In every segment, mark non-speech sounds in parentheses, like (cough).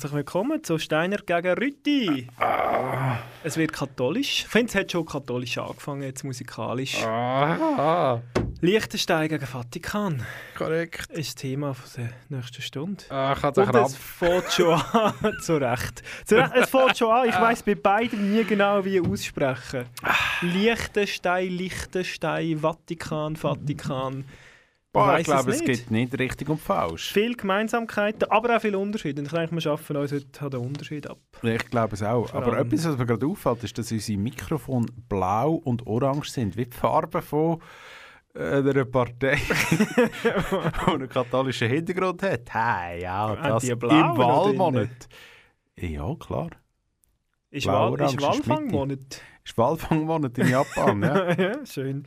Herzlich willkommen zu Steiner gegen Rütti. Es wird katholisch. Ich finde, es hat schon katholisch angefangen, jetzt musikalisch. Ah, Liechtenstein gegen Vatikan korrekt. ist das Thema von der nächsten Stunde. Ah, ich hatte Und es fängt schon an. (laughs) zu Recht. Zu Recht. Es fängt schon an. Ich weiss bei beiden nie genau, wie aussprechen. Liechtenstein, Liechtenstein, Vatikan, Vatikan. Boah, ich glaube, es es gibt nicht richtig und falsch. Viele Gemeinsamkeiten, aber auch viele Unterschiede. Und ich denke, wir schaffen uns heute den Unterschied ab. Ich glaube es auch. Vor Aber allem- etwas, was mir gerade auffällt, ist, dass unsere Mikrofone blau und orange sind, wie die Farben von äh, einer Partei, (laughs) die einen katholischen Hintergrund hat. Hey, ja, Ah, das im Wahlmonat. Ja, klar. Ist, Wahl, ist Walfangmonat. Ist Wahlfangmonat in Japan, ja? (laughs) ja, schön.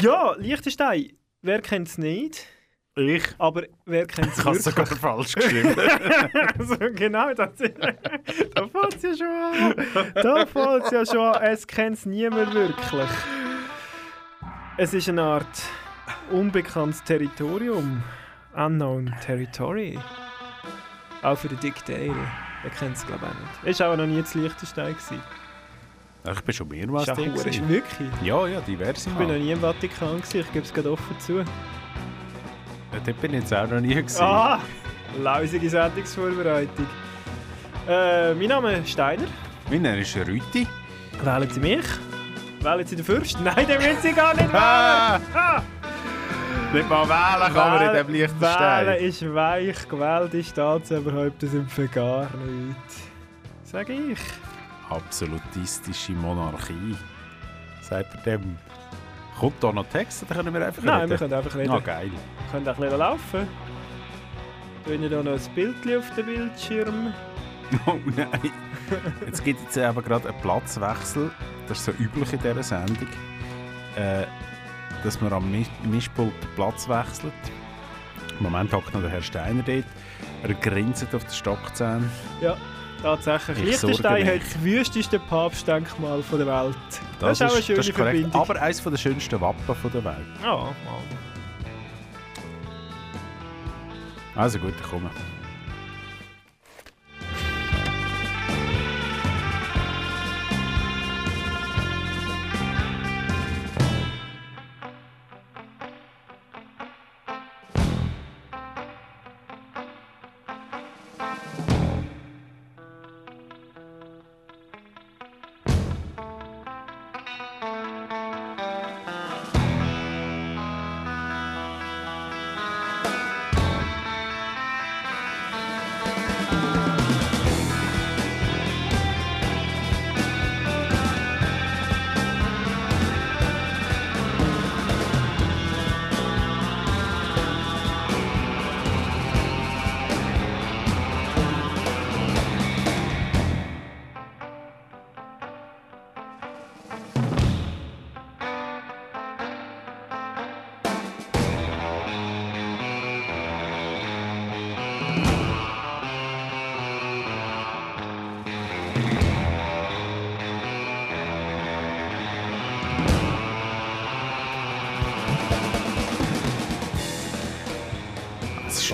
Ja, Liechtenstein. Wer kennt es nicht? Ich. Aber wer kennt es Ich habe es sogar wirklich? falsch geschrieben. (laughs) also, genau, das, (laughs) da fällt es ja schon an. Da fällt es ja schon an. Es kennt es niemand wirklich. Es ist eine Art unbekanntes Territorium. Unknown Territory. Auch für den Dick Dale. Er kennt es, glaube ich, auch nicht. Er war auch noch nie zu Liechtenstein. gewesen. Ich bin schon mehrmals Ist da. Wirklich? Ja, ja, diverse Ich bin noch nie im Vatikan, gewesen, ich gebe es gerade offen zu. Ja, Dort bin ich jetzt auch noch nie gewesen. Ah, lausige Sendungsvorbereitung. Äh, mein Name ist Steiner. Mein Name ist Rüti. Wählen Sie mich? Wählen Sie den Fürst? Nein, den will Sie gar nicht (laughs) wählen! Ah, nicht mal wählen kann man in diesem Wählen Liechtenstein. ist weich, gewählte Staatsoberhäupter sind für gar nichts. Sag ich. Absolutistische Monarchie. Sagt er dem. Kommt da noch Text oder können wir einfach Nein, wir reden? können einfach reden. Ah, geil. Wir können auch ein bisschen laufen. Wir hier noch ein Bild auf dem Bildschirm. (laughs) Oh nein. Jetzt gibt es aber gerade einen Platzwechsel. Das ist so üblich in dieser Sendung. Äh, dass man am Mis- Mischpult Platz wechselt. Im Moment hockt noch der Herr Steiner dort. Er grinset auf den Stockzähnen. Tatsächlich. Ich Liechtenstein hat das wüsteste Papstdenkmal der Welt. Das, Das ist auch eine schöne das. Verbindung. Aber eines der schönsten Wappen der Welt. Ja, ja. Also gut, ich komme.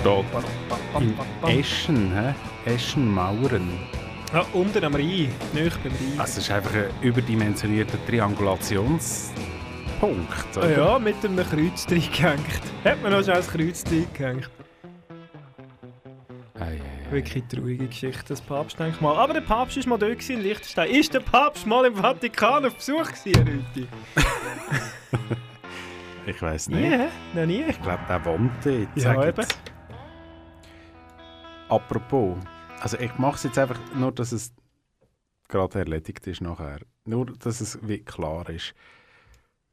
Steht in Eschen, hä? Eschen Mauern. Ja, unten am Rhein, nicht beim Rhein. Also, es ist einfach ein überdimensionierter Triangulationspunkt. Ah oder? ja, mit einem Kreuz gehängt. Hat man noch schnell ein Kreuz gehängt. Ei, ei. Wirklich traurige Geschichte, das Papstdenkmal. Aber der Papst war mal dort in Liechtenstein. Ist der Papst mal im Vatikan auf Besuch gewesen, Rüti? (laughs) Ich weiß Nie, nicht. hä? noch nie. Ich glaube, der wohnt dort. Ja, eben. Apropos, also ich mache es jetzt einfach nur, dass es gerade erledigt ist nachher. Nur, dass es wie klar ist,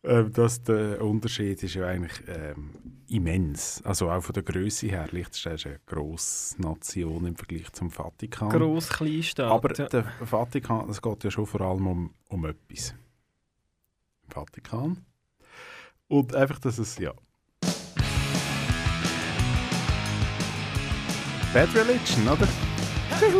äh, dass der Unterschied ist ja eigentlich ähm, immens. Also auch von der Größe her. Liechtenstein ist eine grosse Nation im Vergleich zum Vatikan. Gross, Kleinstaat. Aber ja. der Vatikan, es geht ja schon vor allem um, um etwas. Im Vatikan. Und einfach, dass es, ja. Bad Religion, oder? Ten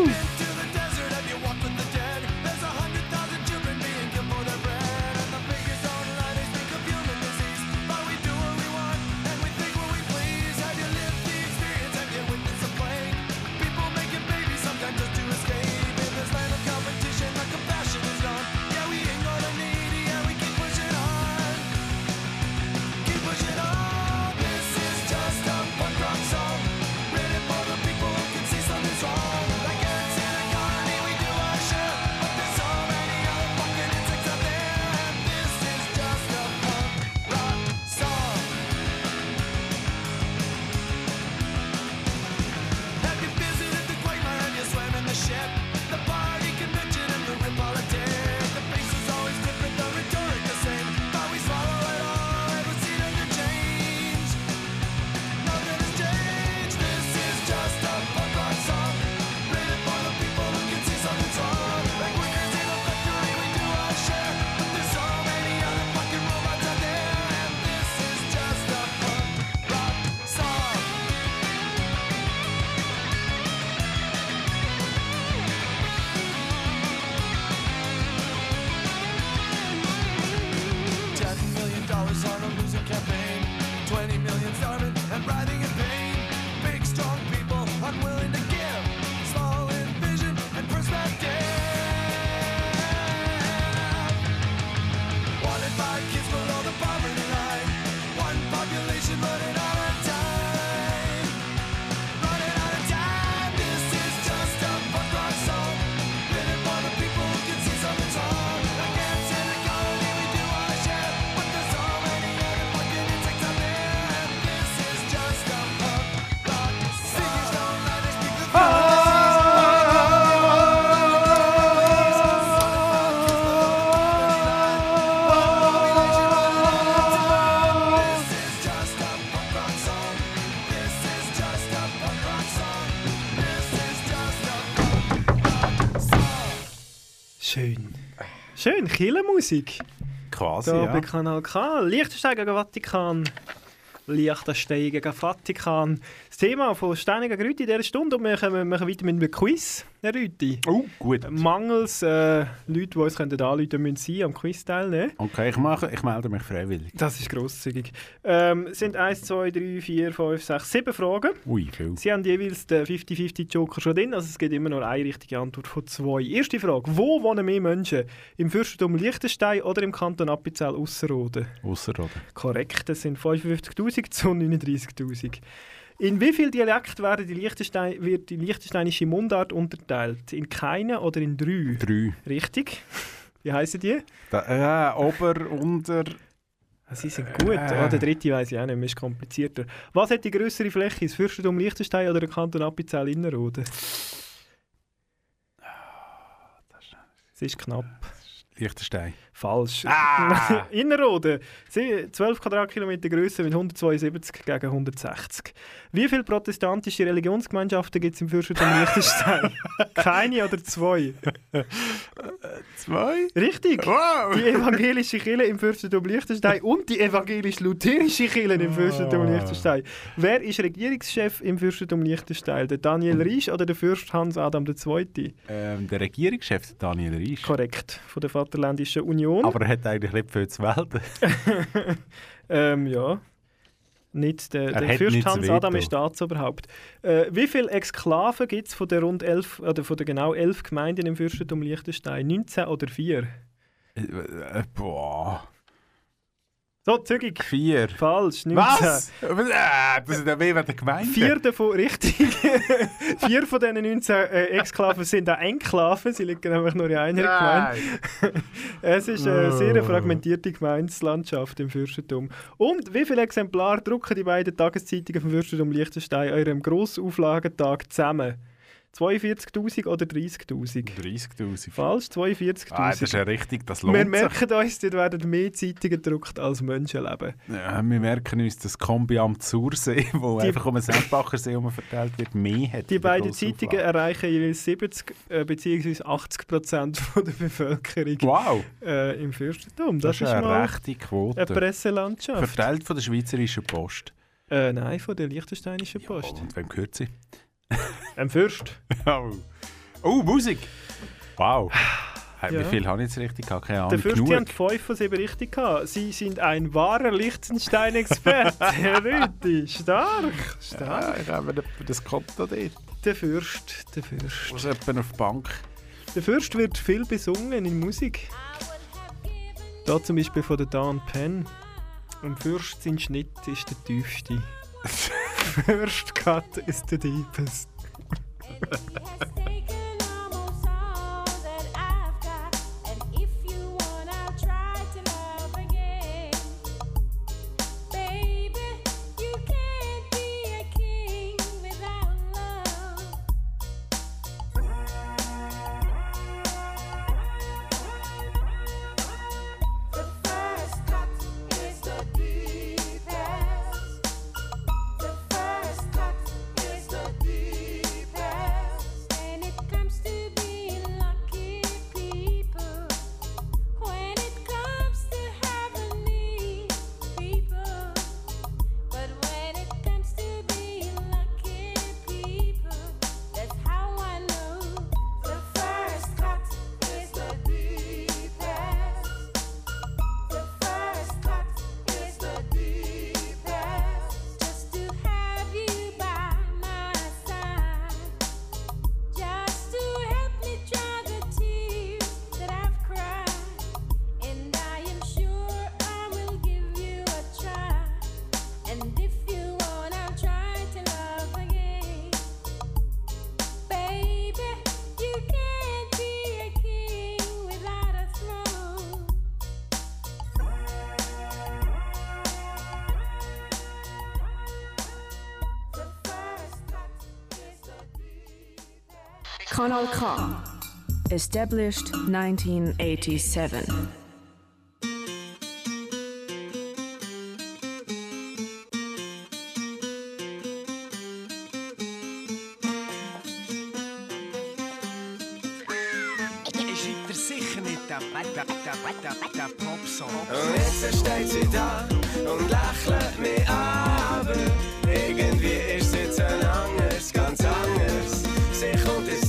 Kirchenmusik. Quasi, Da ja. bei Kanal K. Liechtenstein gegen Vatikan. Liechtenstein gegen Vatikan. Das Thema von Stein gegen Rüti in dieser Stunde. Und wir kommen, machen weiter mit einem Quiz, Herr Rüti. Oh, gut. Mangels äh, Leute, die uns können anrufen müssen sie am Quiz teilnehmen. Okay, ich, mache, ich melde mich freiwillig. Das ist grosszügig. Ähm, es sind 1, 2, 3, 4, 5, 6, 7 Fragen. Ui, viel. Sie haben jeweils den 50-50 Joker schon drin, also es gibt immer nur eine richtige Antwort von zwei. Erste Frage. Wo wohnen mehr Menschen? Im Fürstentum Liechtenstein oder im Kanton Appenzell Ausserrhoden? Ausser, oder? Korrekt, das sind 55'000 zu 39'000. In wie viel Dialekt werden die Liechtenstein, wird die liechtensteinische Mundart unterteilt? In keine oder in drei? Drei. Richtig. Wie heißen die? Da, äh, ober, unter. Ah, Sie sind gut. Äh. Oh, der dritte weiß ich auch nicht, ist komplizierter. Was hat die größere Fläche? Das Fürstentum Liechtenstein oder der Kanton Appenzell Innerrhoden? Es ist knapp. Liechtenstein. Falsch. Ah! (laughs) Innerrhoden. Sie- 12 Quadratkilometer Größe mit 172 gegen 160. Wie viele protestantische Religionsgemeinschaften gibt es im Fürstentum Liechtenstein? (laughs) Keine oder zwei? Zwei? Richtig. Wow! Die evangelische Kirche im Fürstentum Liechtenstein und die evangelisch-lutherische Kirche im Fürstentum. Liechtenstein. Wer ist Regierungschef im Fürstentum Liechtenstein? Der Daniel Riesch oder der Fürst Hans Adam II? Ähm, der Regierungschef Daniel Reisch. Korrekt, von der Vaterländischen Union. Aber er hat eigentlich nicht viel zu melden. (laughs) Ähm, ja. Nicht der, Er der Fürst Hans. Adam ist Staatsoberhaupt. Äh, wie viele Exklaven gibt es von den rund elf, oder von den genau elf Gemeinden im Fürstentum Liechtenstein? 19 oder 4? Äh, äh, boah. So, zügig. Vier. Falsch, 19. Was? Äh, das ist ja mehr wie der Gemeinde. Vier davon, richtig. (laughs) Vier von diesen 19 äh, Exklaven sind auch Enklaven. Sie liegen nämlich nur in einer Gemeinde. Nein. (laughs) Es ist eine sehr Oh. fragmentierte Gemeindelandschaft im Fürstentum. Und wie viele Exemplare drucken die beiden Tageszeitungen vom Fürstentum Liechtenstein an eurem Grossauflagentag zusammen? 42'000 oder 30'000? 30'000. Falsch, 42'000. Ah, das ist ja richtig, das wir lohnt sich. merken uns, dort werden mehr Zeitungen gedruckt als Menschenleben. Ja, wir merken uns, dass Kombi am Zursee, wo Die- einfach um den Sempacher See herum verteilt wird, mehr hat. Die beiden. Zeitungen erreichen jeweils 70 äh, bzw. 80 Prozent (laughs) von der Bevölkerung Wow, äh, im Fürstentum. das, Das, ist eine mal rechte eine Quote. Presselandschaft. Verteilt von der Schweizerischen Post. Äh, nein, von der Liechtensteinischen Post. Und wem gehört sie? Ein Fürst. Oh, (laughs) oh Musik! Wow. Hey, Ja. Wie viel habe ich jetzt richtig gehabt? Keine Ahnung. Der Fürst, die Genug. haben fünf von sieben richtig gehabt. Sie sind ein wahrer Liechtenstein-Experte. (laughs) Herr Rüthi, stark, stark. Ja, ich habe etwa das Konto dort. Der Fürst, der Fürst. Muss jemand auf die Bank? Der Fürst wird viel besungen in Musik. Da zum Beispiel von der Dan Penn. Ein Fürst, sein Schnitt ist der tiefste. (laughs) First Cut is the deepest. Kanal K. Established 1987. Ich schreibt er sicher nicht der, der, der, der, der Popsong. Und jetzt steht sie da und lächelt mich an. Aber irgendwie ist es jetzt ein anders. Sie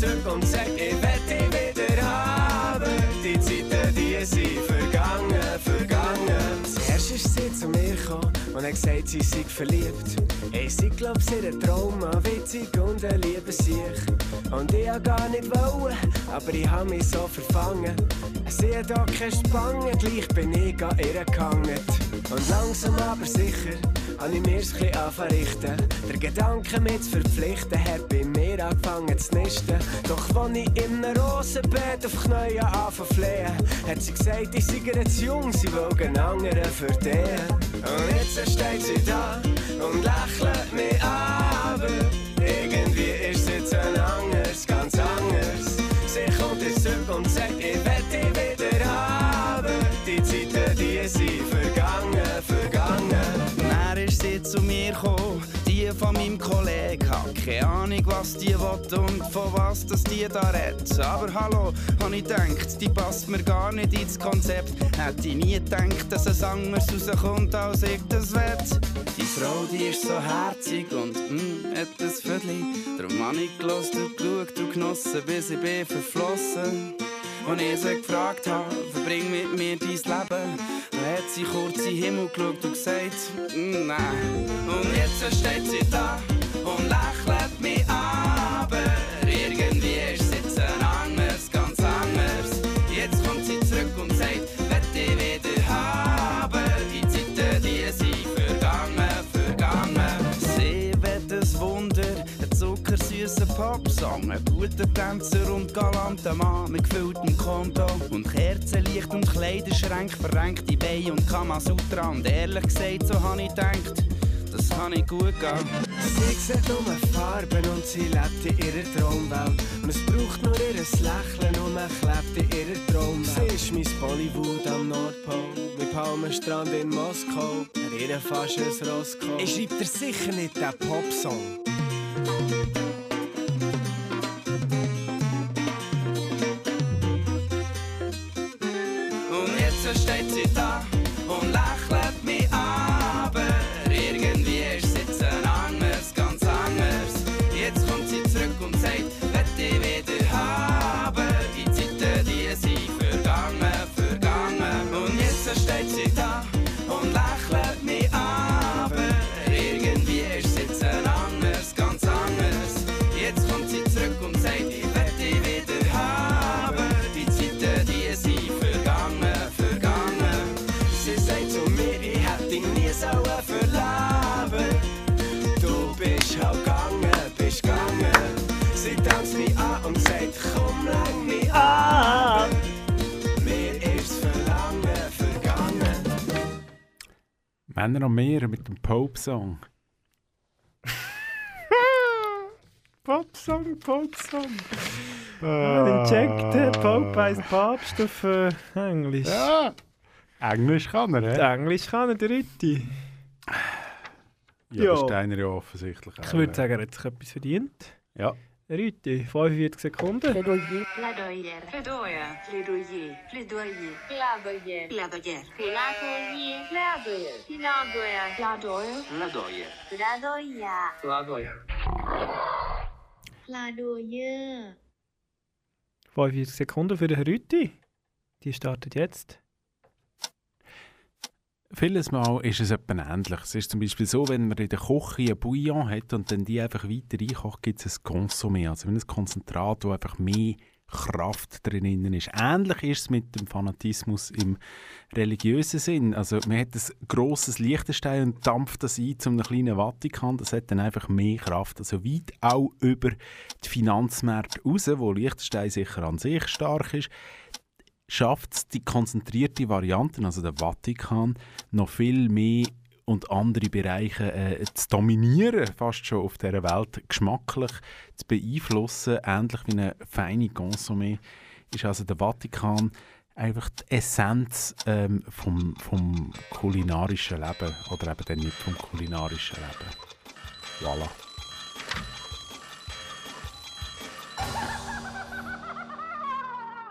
und sagt, ich dich wieder haben. Die Zeiten, die sind vergangen, vergangen. Zuerst ist sie zu mir gekommen und hat gesagt, sie sei verliebt. Ich sie glaub, sie hat Trauma, witzig und ein Liebesiech. Und ich hab gar nicht wollen, aber ich hab mich so verfangen. Sie hat auch keine Spange, gleich bin ich an ihr gehangen. Und langsam aber sicher habe ich mir's chli anverrichten. Der Gedanke, zu verpflichten, hat bei mir angefangen zu nisten. Doch wenn ich in einem Rosenbeet auf Knien anfangen flehen, hat sie gesagt, ich sei zu jung, sie will einen anderen verdienen. Und jetzt steht sie da und lächelt mich aber irgendwie ist es jetzt ein anders, ganz anders. Sie kommt jetzt zurück und sagt, ich will keine Ahnung, was die will und von was das die da redet. Aber hallo, hab ich gedacht, die passt mir gar nicht ins Konzept. Hätte ich nie gedacht, dass es anders rauskommt, als ich das will. Die Frau, die ist so herzig und mm, hat das Viertel. Darum hab ich gelost und geschaut und genossen, bis ich bin verflossen. Und ich sie gefragt habe, verbring mit mir dein Leben. Dann hat sie kurz in den Himmel geschaut und gesagt, «Mm, nein. Und jetzt steht sie da und lächelt mich. Aber irgendwie ist es jetzt anders, ganz anders. Jetzt kommt sie zurück und sagt, «Will dich wieder haben. Die Zeiten, die sind vergangen, vergangen. Sie wird ein Wunder, ein zuckersüßer Popsong, ein guter Tänzer und galanter Mann mit gefülltem Konto und Kerzenlicht und Kleiderschränk, verrenkte Beine und Kamasutra und ehrlich gesagt, so hab ich gedacht, kann ich gut gehen. Sie sieht nur Farben und sie lebt in ihrer Traumwelt. Man braucht nur ihr Lächeln und man klebt in ihrer Traumwelt. Sie ist mein Bollywood am Nordpol, mein Palmenstrand in Moskau. Er ihr fast ein Roscoe. Ich schreibt er sicher nicht den Popsong. Männer am Meer mit dem Pope-Song. (laughs) Popsong, Popsong. Ah, den checkt der Pope heisst Papst auf äh, Englisch. Ja. Englisch kann er, hä? Englisch kann er, der Rütti. Ja, Ja. das ist einer ja offensichtlich auch. Ich würde sagen, er hat sich etwas verdient. Ja. Rütti, 45 Sekunden. Plädoyer. Plädoyer. Plädoyer. Plädoyer. Plädoyer. Plädoyer. Plädoyer. Plädoyer. Plädoyer. Plädoyer. Plädoyer. Plädoyer. Plädoyer. 45 Sekunden für den Rütti. Die startet jetzt. Vieles Mal ist es etwas ähnlich. Es ist zum Beispiel so, wenn man in der Küche ein Bouillon hat und dann die einfach weiter reinkocht, gibt es ein Consommé, also ein Konzentrat, wo einfach mehr Kraft drin ist. Ähnlich ist es mit dem Fanatismus im religiösen Sinn. Also man hat ein grosses Liechtenstein und dampft das ein zu einem kleinen Vatikan. Das hat dann einfach mehr Kraft. Also weit auch über die Finanzmärkte raus, wo Liechtenstein sicher an sich stark ist schafft es die konzentrierte Variante, also der Vatikan, noch viel mehr und andere Bereiche äh, zu dominieren, fast schon auf dieser Welt geschmacklich zu beeinflussen, ähnlich wie eine feine Consommé, ist also der Vatikan einfach die Essenz ähm, vom, vom kulinarischen Leben oder eben dann nicht vom kulinarischen Leben. Voilà.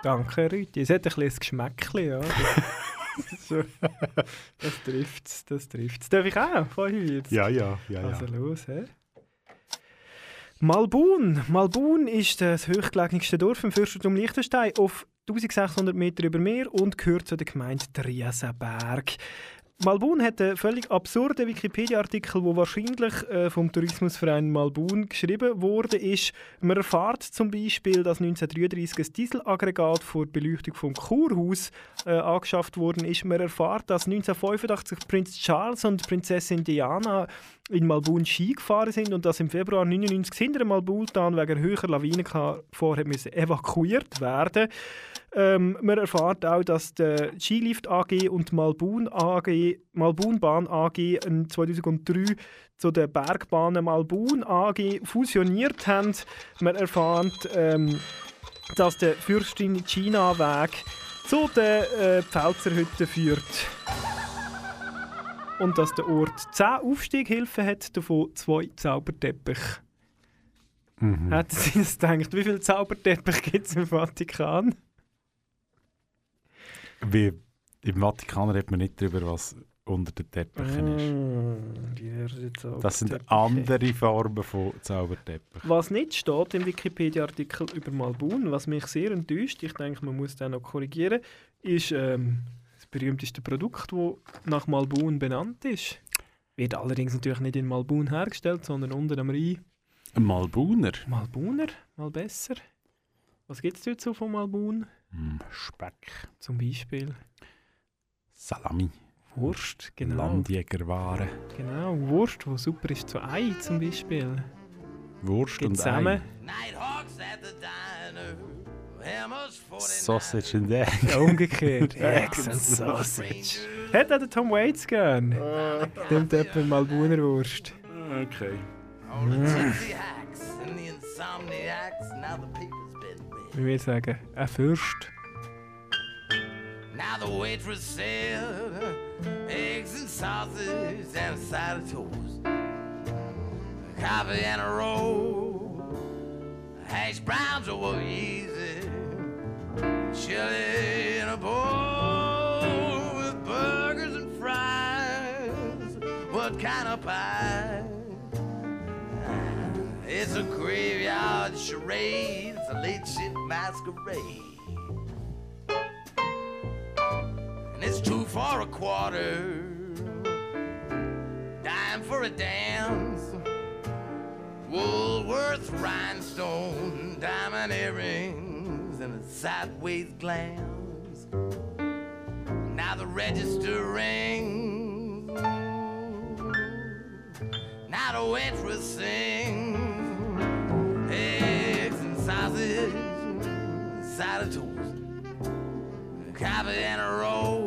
Danke, Rütti. Es hat ein bisschen ein Geschmäckchen, ja. Das, trifft es, das trifft's. Darf ich auch? Vorher Ja, ja, ja, Also los, hä? Malbun. Malbun ist das höchstgelegenste Dorf im Fürstentum Liechtenstein auf 1600 Meter über Meer und gehört zu der Gemeinde Triesenberg. Malbun hat einen völlig absurden Wikipedia-Artikel, der wahrscheinlich äh, vom Tourismusverein Malbun geschrieben wurde. Ist. Man erfahrt zum Beispiel, dass 1933 ein Dieselaggregat vor der Beleuchtung vom Kurhaus äh, angeschafft worden ist. Man erfahrt, dass 1985 Prinz Charles und Prinzessin Diana in Malbun Ski gefahren sind und dass im Februar 1999 hinter Malbultan wegen höherer Lawinengefahr evakuiert werden ähm, man erfahrt auch, dass die Skilift AG und Malbun AG, Malbunbahn AG in 2003 zu der Bergbahnen Malbun AG fusioniert haben. Man erfahrt, ähm, dass der Fürstin China Weg zu den äh, Pfälzerhütten führt. Und dass der Ort 10 Aufstieghilfen hat, davon zwei Zauberteppiche. Mhm. Hätten Sie das gedacht? Wie viele Zauberteppiche gibt es im Vatikan? Wie Im Vatikan redet man nicht darüber, was unter den Teppichen ist. Mm. Das sind andere Formen von Zauberteppich. Was nicht steht im Wikipedia-Artikel über Malbun, was mich sehr enttäuscht, ich denke, man muss den noch korrigieren, ist ähm, das berühmteste Produkt, das nach Malbun benannt ist. Wird allerdings natürlich nicht in Malbun hergestellt, sondern unten am Rhein. Ein Malbuner. Malbuner, mal besser. Was gibt es dort so von Malbun? Mm, Speck. Zum Beispiel Salami. Wurst, genau. Landjägerware. Genau, Wurst, wo super ist zu Ei zum Beispiel. Wurst Geht und zusammen. Ei. Nighthawks at the diner. Sausage and Egg. Ja, umgekehrt. (laughs) Eggs and Sausage. Hat auch der Tom Waits gern? Nimmt jemand mal Wurst. Okay. All Wie wir sagen, ein Fürst. Now the waitress said eggs and sausage and a side of toast, coffee and a roll, hash browns over easy, chili in a bowl with burgers and fries. What kind of pie? It's a graveyard charade. A late masquerade. And it's two for a quarter, dime for a dance. Woolworth rhinestone, diamond earrings, and a sideways glance. Now the register rings. Now the waitress sings. Side of toast coffee and a roll,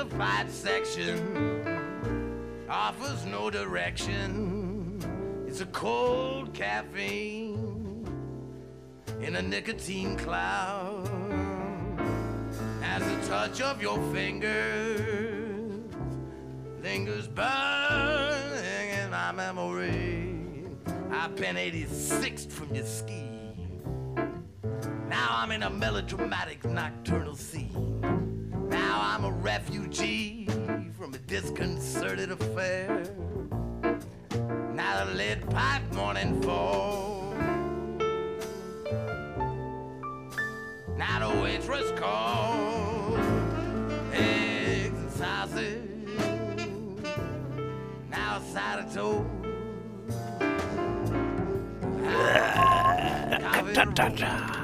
classified section offers no direction. It's a cold caffeine in a nicotine cloud. As the touch of your fingers lingers burning in my memory. I've been 86th from your ski. Now I'm in a melodramatic nocturnal scene. I'm a refugee from a disconcerted affair. Now the lead pipe morning fall. Now the waitress calls. Eggs and sausage. Now a side of toast. (laughs) Coffee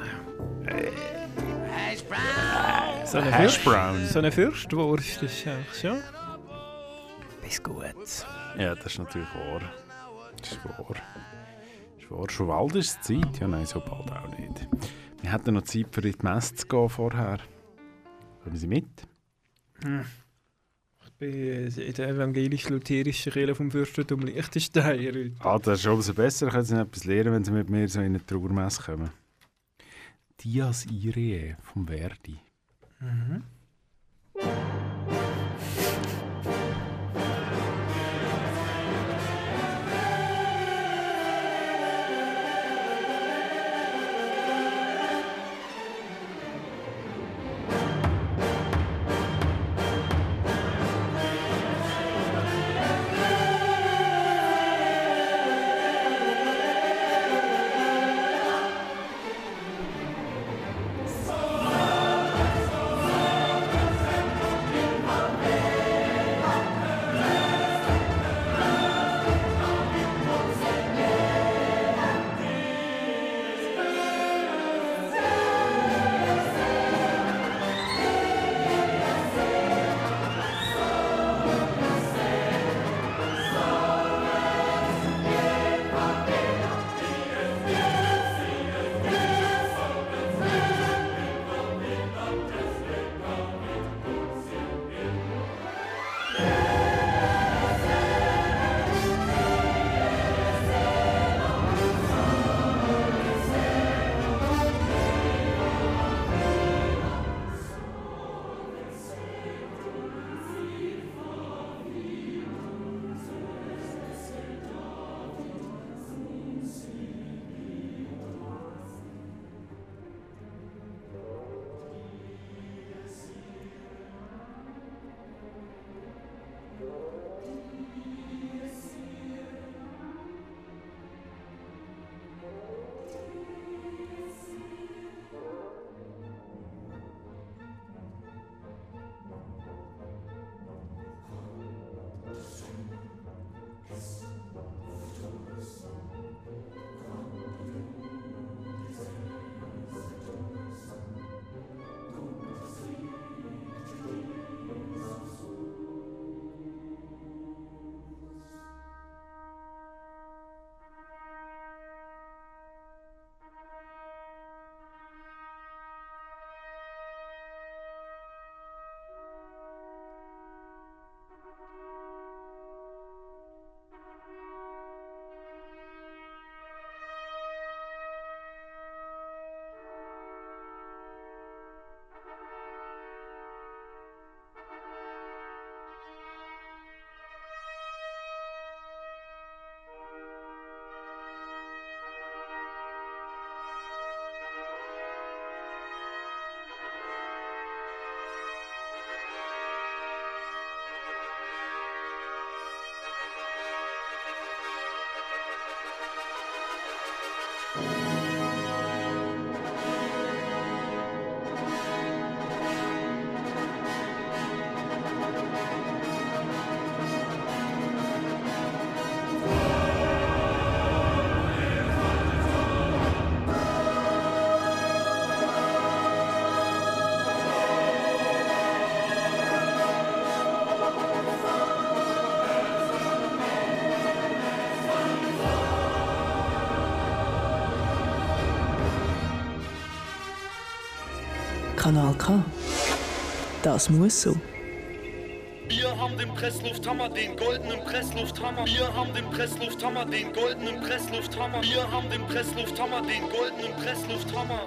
So eine Hash brown. So eine Fürstwurst ist eigentlich schon. Bis gut. Ja, das ist natürlich wahr. Das ist wahr. Das ist wahr. Schon bald ist es Zeit? Ja, nein, so bald auch nicht. Wir hatten noch Zeit, für in die Messe zu gehen vorher. Kommen Sie mit? Ich bin in der evangelisch-lutherischen Kirche vom Fürstentum Liechtenstein heute. Ah, das ist umso besser. Können Sie noch etwas lernen, wenn Sie mit mir so in eine Trauermesse kommen. Dias Irae vom Verdi. Mm-hmm. Kanal K. Das muss so. Wir haben den Presslufthammer, den goldenen Presslufthammer. Wir haben den Presslufthammer, den goldenen Presslufthammer. Wir haben den Presslufthammer, den goldenen Presslufthammer.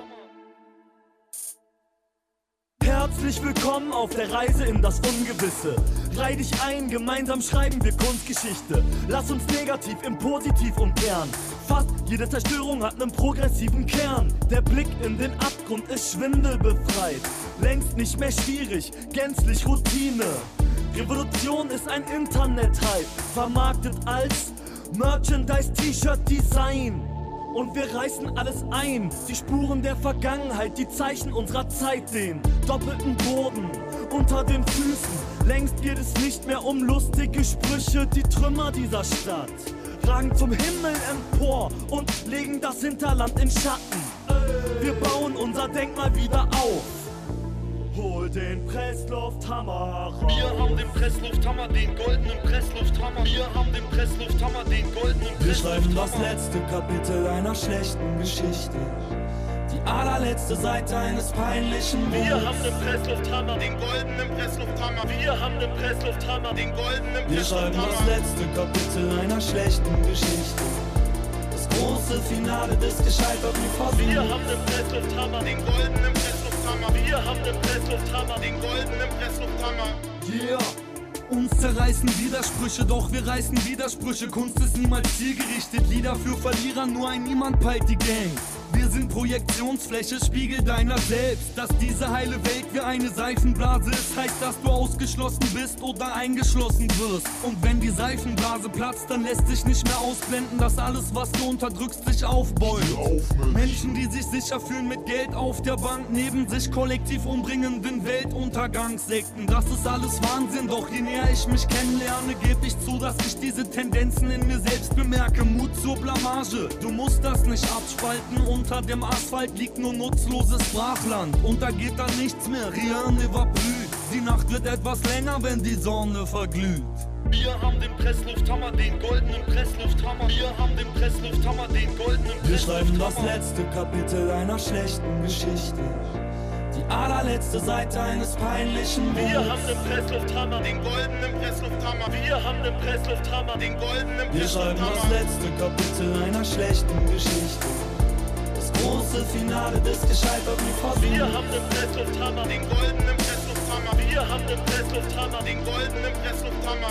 Herzlich willkommen auf der Reise in das Ungewisse. Reih dich ein, gemeinsam schreiben wir Kunstgeschichte. Lass uns negativ im Positiv umkehren. Fast jede Zerstörung hat einen progressiven Kern. Der Blick in den Abgrund ist schwindelbefreit. Längst nicht mehr schwierig, gänzlich Routine. Revolution ist ein Internet-Hype, vermarktet als Merchandise-T-Shirt-Design. Und wir reißen alles ein. Die Spuren der Vergangenheit, die Zeichen unserer Zeit, den doppelten Boden unter den Füßen. Längst geht es nicht mehr um lustige Sprüche, die Trümmer dieser Stadt ragen zum Himmel empor und legen das Hinterland in Schatten. Wir bauen unser Denkmal wieder auf. Hol den Presslufthammer raus. Wir haben den Presslufthammer, den goldenen Presslufthammer. Wir haben den Presslufthammer, den goldenen Wir schreiben das Presslufthammer. letzte Kapitel einer schlechten Geschichte. Die allerletzte Seite eines peinlichen Wir Buchs. haben den Presslufthammer, den goldenen Presslufthammer. Wir haben den Presslufthammer, den goldenen Wir schreiben das Presslufthammer. letzte Kapitel einer schlechten Geschichte. Das große Finale des gescheiterten Wir Versuchs. haben den Presslufthammer, den goldenen Presslufthammer. Wir haben den Presslufthammer, den goldenen Presslufthammer. Yeah. Uns zerreißen Widersprüche, doch wir reißen Widersprüche. Kunst ist niemals zielgerichtet, Lieder für Verlierer, nur ein Niemand peilt die Gang. Wir sind Projektionsfläche, Spiegel deiner selbst. Dass diese heile Welt wie eine Seifenblase ist, heißt, dass du ausgeschlossen bist oder eingeschlossen wirst. Und wenn die Seifenblase platzt, dann lässt sich nicht mehr ausblenden, dass alles, was du unterdrückst, sich aufbäumt. Menschen, die sich sicher fühlen mit Geld auf der Bank, neben sich kollektiv umbringenden Weltuntergangssekten. Das ist alles Wahnsinn, doch je näher ich mich kennenlerne, gebe ich zu, dass ich diese Tendenzen in mir selbst bemerke. Mut zur Blamage, du musst das nicht abspalten. Unter dem Asphalt liegt nur nutzloses Brachland. Und da geht dann nichts mehr, rien ne va plus. Die Nacht wird etwas länger, wenn die Sonne verglüht. Wir haben den Presslufthammer, den goldenen Presslufthammer. Wir haben den Presslufthammer, den goldenen Wir schreiben das Presslufthammer. letzte Kapitel einer schlechten Geschichte. Die allerletzte Seite eines peinlichen Wir Buchs. haben den Presslufthammer, den goldenen Presslufthammer. Wir haben den Presslufthammer, den goldenen Wir schreiben das Presslufthammer. letzte Kapitel einer schlechten Geschichte. Das große Finale des gescheiterten Wir Versuchs. haben den Presslufthammer, den goldenen Presslufthammer. Wir haben den Presslufthammer, den goldenen Presslufthammer.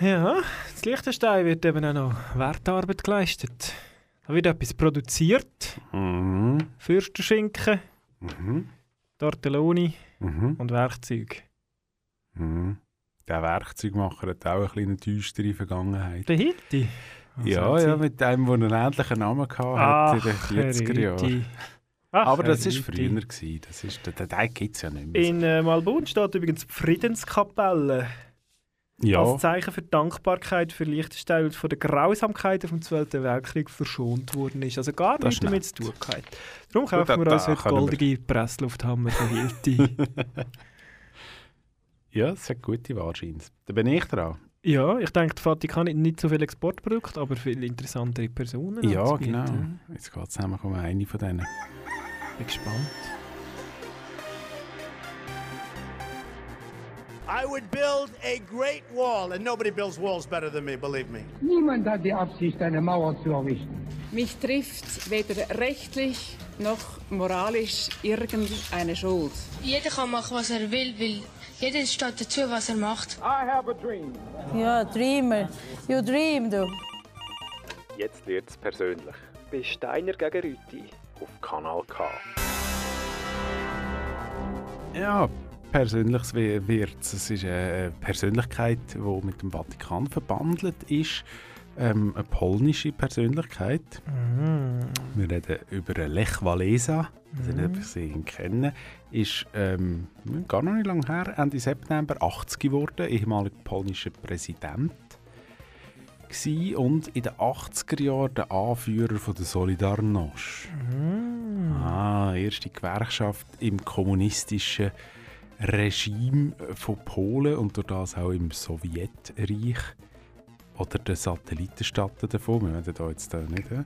Ja, das Liechtenstein wird eben auch noch Wertarbeit geleistet. Da wird etwas produziert. Mhm. Fürstenschinken, Mhm. Tortelloni Mhm. und Werkzeug. Mhm. Der Werkzeugmacher hat auch eine kleine düstere Vergangenheit. Der Hilti. Was ja, sie? ja, mit dem, der einen ähnlichen Namen hatte in den 40er Jahren. Ach, Aber das war früher. Gewesen. Das ist, den, den gibt es ja nicht mehr. In äh, Malbun steht übrigens die Friedenskapelle. ja, Als Zeichen für Dankbarkeit für Liechtenstein, weil von der Grausamkeit vom Zweiten Weltkrieg verschont worden ist. Also gar Das nichts damit zu tun gehabt. Darum kaufen wir da- uns da heute wir- goldige Presslufthammer der Hilti. (laughs) ja, es hat gute Wahrscheinlichkeit. Da bin ich dran. Ja, ich denke, der Vatikan hat nicht so viele Exportprodukte, aber viele interessantere Personen. Ja, genau. Jetzt geht es nämlich um eine von denen. Bin gespannt. I would build a great wall, and nobody builds walls better than me, believe me. Niemand hat die Absicht, eine Mauer zu errichten. Mich trifft weder rechtlich noch moralisch irgendeine Schuld. Jeder kann machen, was er will, weil jeder steht dazu, was er macht. I have a dream. Ja, Dreamer. You dream, du. Jetzt wird es persönlich. Bei Steiner gegen Rüti. Auf Kanal K. Ja, persönlich wird es. Es ist eine Persönlichkeit, die mit dem Vatikan verbandelt ist. Ähm, eine polnische Persönlichkeit. Wir reden über Lech Walesa. Ich weiß nicht, ob ich sie ihn kenne. Ist ähm, gar noch nicht lange her, Ende September 80 geworden, ehemaliger polnischer Präsident. Gsi und in den 80er Jahren der Anführer von der Solidarność. Ah, erste Gewerkschaft im kommunistischen Regime von Polen und durch das auch im Sowjetreich oder den Satellitenstaaten davon. Wir werden da jetzt da nicht. äh.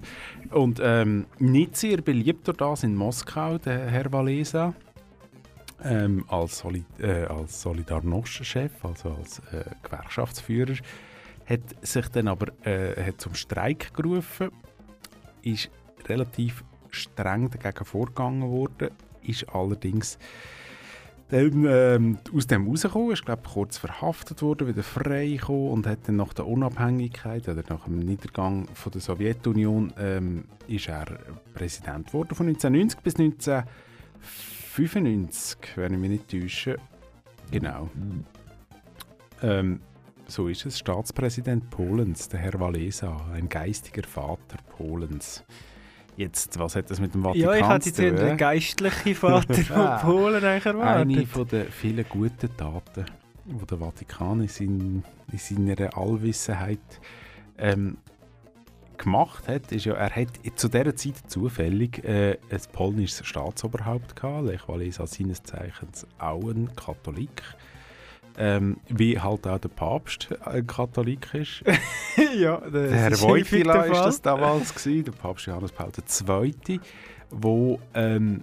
Und ähm, nicht sehr beliebt durch das in Moskau, der Herr Walesa. Ähm, als, Soli äh, als Solidarność-Chef, also als äh, Gewerkschaftsführer, hat sich dann aber äh, hat zum Streik gerufen, ist relativ streng dagegen vorgegangen worden, ist allerdings dann, ähm, aus dem rausgekommen, ist glaube kurz verhaftet worden, wieder frei gekommen und hat dann nach der Unabhängigkeit oder nach dem Niedergang von der Sowjetunion ähm, ist er Präsident geworden von 1990 bis 1995, wenn ich mich nicht täusche. Genau. Ähm, so ist es, Staatspräsident Polens, der Herr Walesa, ein geistiger Vater Polens. Jetzt, was hat das mit dem Vatikan Ja, ich hätte zu jetzt tun? den geistlichen Vater (laughs) (laughs) von Polen eigentlich erwartet. Eine von den vielen guten Taten, die der Vatikan in, sein, in seiner Allwissenheit ähm, gemacht hat, ist ja, er hat zu dieser Zeit zufällig äh, ein polnisches Staatsoberhaupt gehabt, Lech Walesa seines Zeichens auch ein Katholik. Ähm, wie halt auch der Papst ein Katholik ist. (laughs) ja, der Herr Wojtyla Fall. das damals gewesen, der Papst Johannes Paul II., wo ähm,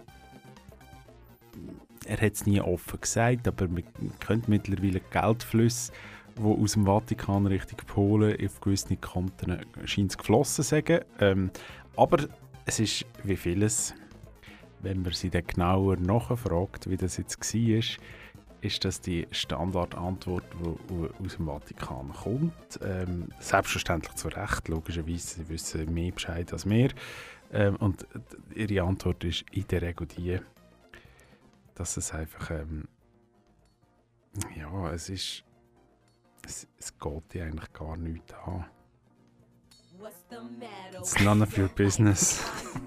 er hat es nie offen gesagt, aber man könnte mittlerweile Geldflüsse, die aus dem Vatikan Richtung Polen auf gewisse Konten scheint geflossen sagen. Ähm, aber es ist wie vieles, wenn man sie dann genauer nachfragt, wie das jetzt war, ist das die Standardantwort, die aus dem Vatikan kommt. Ähm, selbstverständlich zu Recht, logischerweise, sie wissen mehr Bescheid als wir. Ähm, und ihre Antwort ist in der Regel die, dass es einfach, ähm, ja, es ist, es, es geht die eigentlich gar nichts an. It's none of your business. (laughs)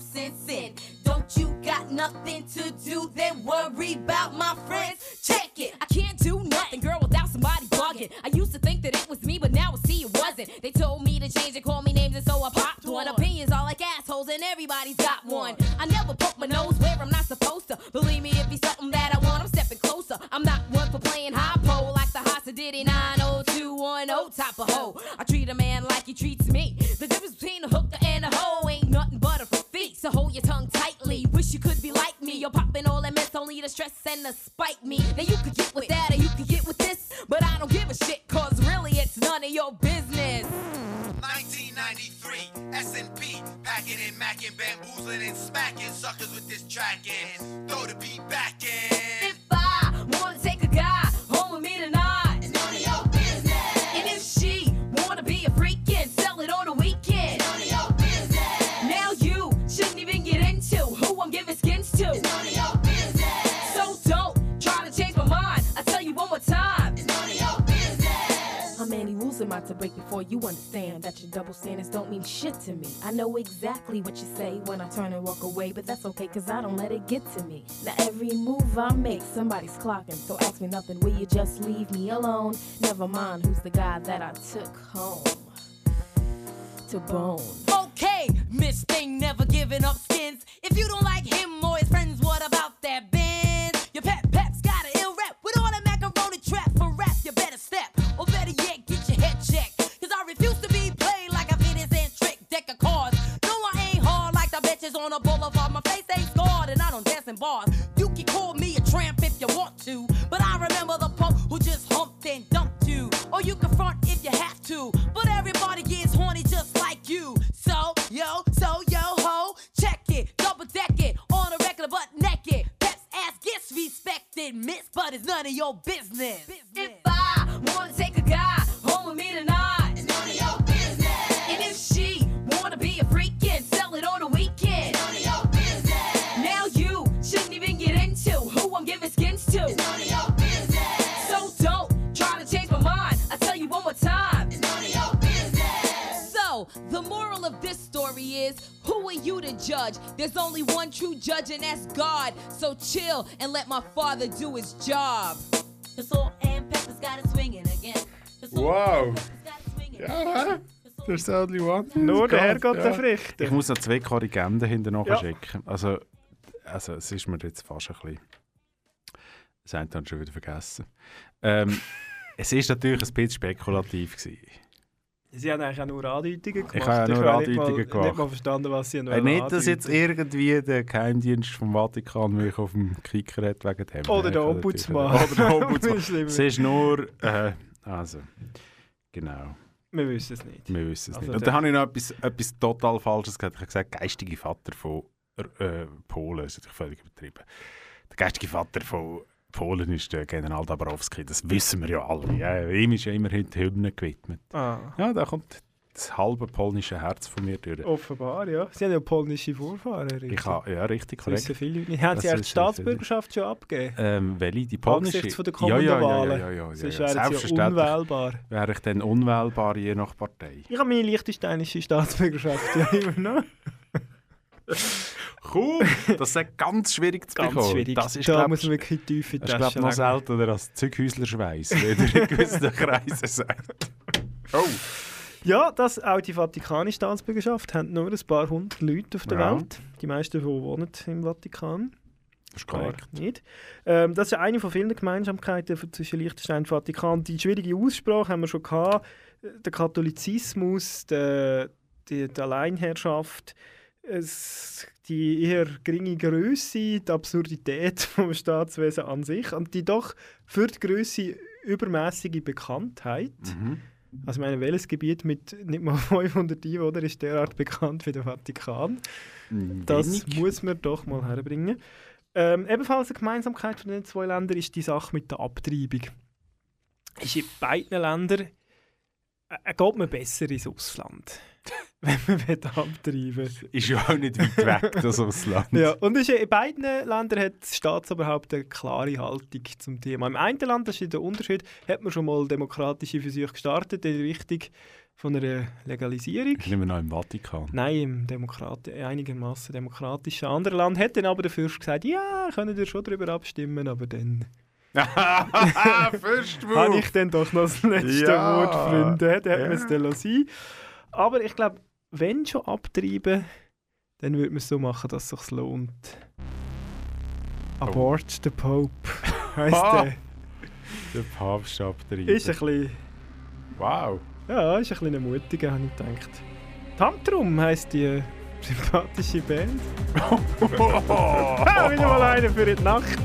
nothing to do? Then worry about my friends. Check it. I can't do nothing, girl, without somebody bugging. I used to think that it was me, but now I see it wasn't. They told me to change and call me names, and so I popped one. Opinions all like assholes, and everybody's got one. I never poke my nose where I'm not supposed to. Believe me, if it's something that I want, I'm stepping closer. I'm not one for playing high pole like the Hasa Diddy 90210 type of hoe. I treat a man like he treats So hold your tongue tightly. Wish you could be like me. You're popping all that mess, only to stress and to spite me. Now you could get with that or you could get with this. But I don't give a shit, cause really it's none of your business. 1993, S&P, packing and macking, bamboozling and smacking suckers with this track in. Throw the beat back you understand that your double standards don't mean shit to me? I know exactly what you say when I turn and walk away, but that's okay cause I don't let it get to me. Now every move I make, somebody's clocking, so ask me nothing, will you just leave me alone? Never mind who's the guy that I took home to bone. Okay, Miss Thing never giving up skins. If you don't like him or his friends, what about that Benz? On a boulevard. My face ain't scarred and I don't dance in bars. You can call me a tramp if you want to, but I remember the punk who just humped and dumped you. Or you can front if you have to, but everybody gets horny just like you. So, yo, so, yo, ho, check it, double deck it, on a record butt naked. Peps ass gets respected, miss, but it's none of your business. business. If I wanna take a guy There's only one true judge, and that's God. So chill and let my father do his job. Wow! Ja, there's only one. Nur der Gott, Herrgott ja. der Frichter. Ich muss noch zwei Korrigenden hinterher Ja. schicken. Also, also, es ist mir jetzt fast ein bisschen. Das eine habe ich schon wieder vergessen. Ähm, (laughs) es ist natürlich ein bisschen spekulativ. Gewesen. Sie haben eigentlich auch nur Andeutungen gemacht. Ich habe ja nur habe nicht mal- Andeutungen nicht mal verstanden, was sie Äh, nicht, dass jetzt andeuten. irgendwie der Geheimdienst vom Vatikan mich auf dem Kicker hat wegen dem. Oder der Ombudsmann. Oder der (laughs) Ombudsmann. Es ist nur... Äh, also, genau. Wir wissen es nicht. Wir wissen es Also nicht. Und dann habe ich noch etwas, etwas total Falsches gesagt. Ich habe gesagt, geistige Vater von äh, Polen. Das ist natürlich völlig übertrieben. Der geistige Vater von Polen ist der General Dabrowski. Das wissen wir ja alle. Ja, ihm ist ja immerhin die Hymne gewidmet. Ah. Ja, da kommt das halbe polnische Herz von mir durch. Offenbar, ja. Sie haben ja polnische Vorfahren. richtig. Ich habe, ja, richtig, Das korrekt. wissen viele nicht. Haben Das Sie eigentlich die. Staatsbürgerschaft schon abgegeben? Ähm, welche? Die polnische? Angesichts von der ja, ja, kommenden ja, Wahlen. Ja, ja, ja, ja, Sonst ja. ja Selbstverständlich unwählbar. Wäre ich dann unwählbar je nach Partei. Ich habe meine liechtensteinische Staatsbürgerschaft ja immer noch. Cool! Das ist ganz schwierig zu Ganz bekommen. schwierig. Das ist, da glaub, muss man wirklich tief in die Das ist, ich, noch seltener als Zeughäuslerschweiß, wie er in gewissen (laughs) Kreisen sagt. Oh! Ja, das, auch die Vatikanische Staatsbürgerschaft haben nur ein paar hundert Leute auf der Ja. Welt. Die meisten davon wohnen im Vatikan. Das ist korrekt. nicht. Ähm, das ist eine von vielen Gemeinsamkeiten zwischen Liechtenstein und Vatikan. Die schwierige Aussprache haben wir schon gehabt. Der Katholizismus, der, die, die Alleinherrschaft, es, die eher geringe Größe, die Absurdität (laughs) vom Staatswesen an sich und die doch für die Größe übermäßige Bekanntheit. Mhm. Also ich meine, welches Gebiet mit nicht mal (laughs) 500 Einwohnern ist derart bekannt wie der Vatikan? Das Wenig. muss man doch mal herbringen. Ähm, ebenfalls eine Gemeinsamkeit von den zwei Ländern ist die Sache mit der Abtreibung. Ist in beiden Ländern äh, geht man besser ins Ausland, (laughs) wenn man will abtreiben Ist ja auch nicht weit weg, das Ausland. Ja, und ist, in beiden Ländern hat das Staatsoberhaupt eine klare Haltung zum Thema. Im einen Land, das ist der Unterschied, hat man schon mal demokratische Versuche gestartet in Richtung von einer Legalisierung. Ich nehme noch im Vatikan. Nein, im Demokrati einigermaßen demokratischen anderen Land hat dann aber der Fürst gesagt, ja, können wir schon darüber abstimmen, aber dann (laughs) Fürst habe ich dann doch noch das letzte Ja. Wort, Freunde. Dann hat Ja. man es dann lassen. Aber ich glaube, wenn schon abtreiben, dann würde man es so machen, dass es sich lohnt. Abort the Pope (laughs) heisst Ah. der. Der Papst abtreiben. Ist ein bisschen, Wow! ja, ist ein bisschen mutiger, habe ich gedacht. Tantrum heisst die sympathische Band. (laughs) Ah, wieder mal einer für die Nacht.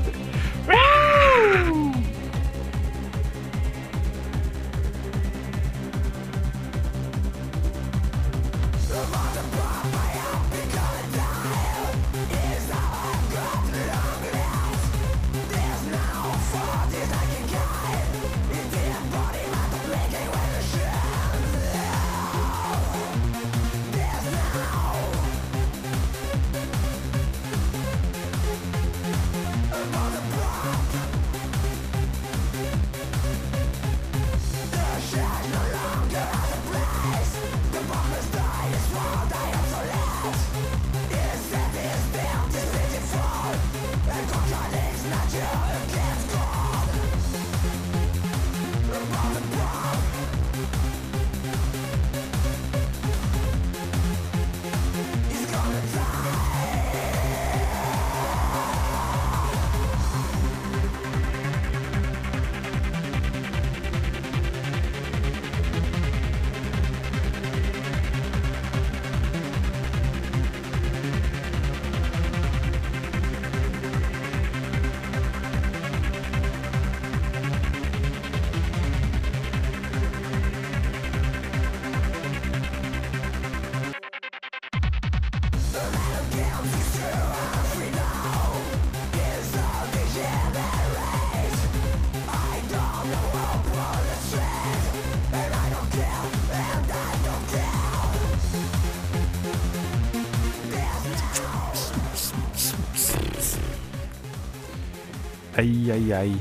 Woo! Ei, ei, ei.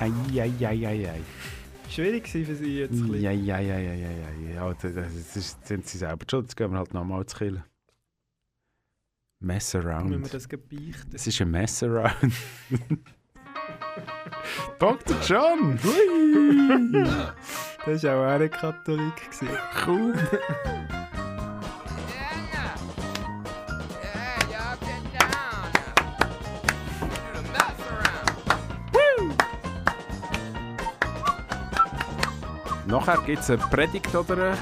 Ei, ei, ei, ei, ei. schwierig gewesen für sie jetzt. ein bisschen. Ja, ja, ja, ja, ja, ja. ja das, ist, sind sie selber schuld. Jetzt gehen wir halt nochmal zu killen. Mess Müssen wir around. das gebeichten? Es ist ein Mess around. (laughs) Dr. John! Das war auch ein Katholik. Cool. Nachher gibt es eine Predigt oder eine...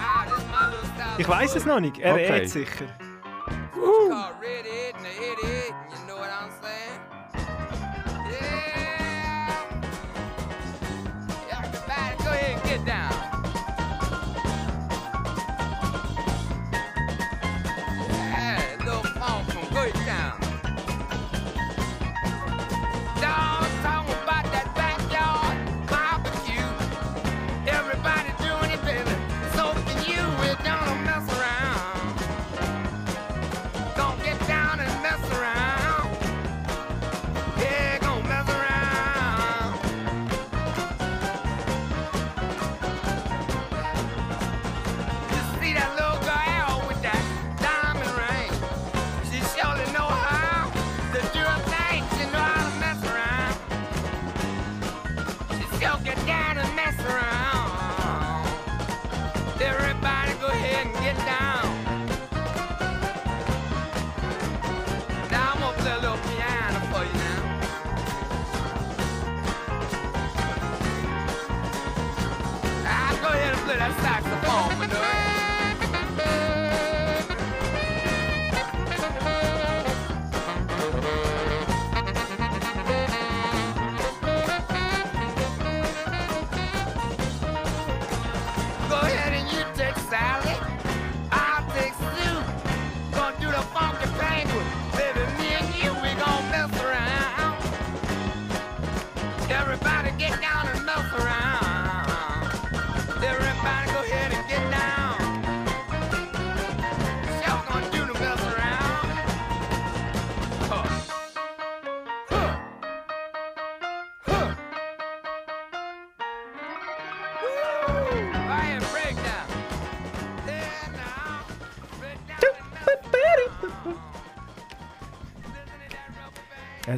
Ich weiß es noch nicht. Er Okay. redet sicher.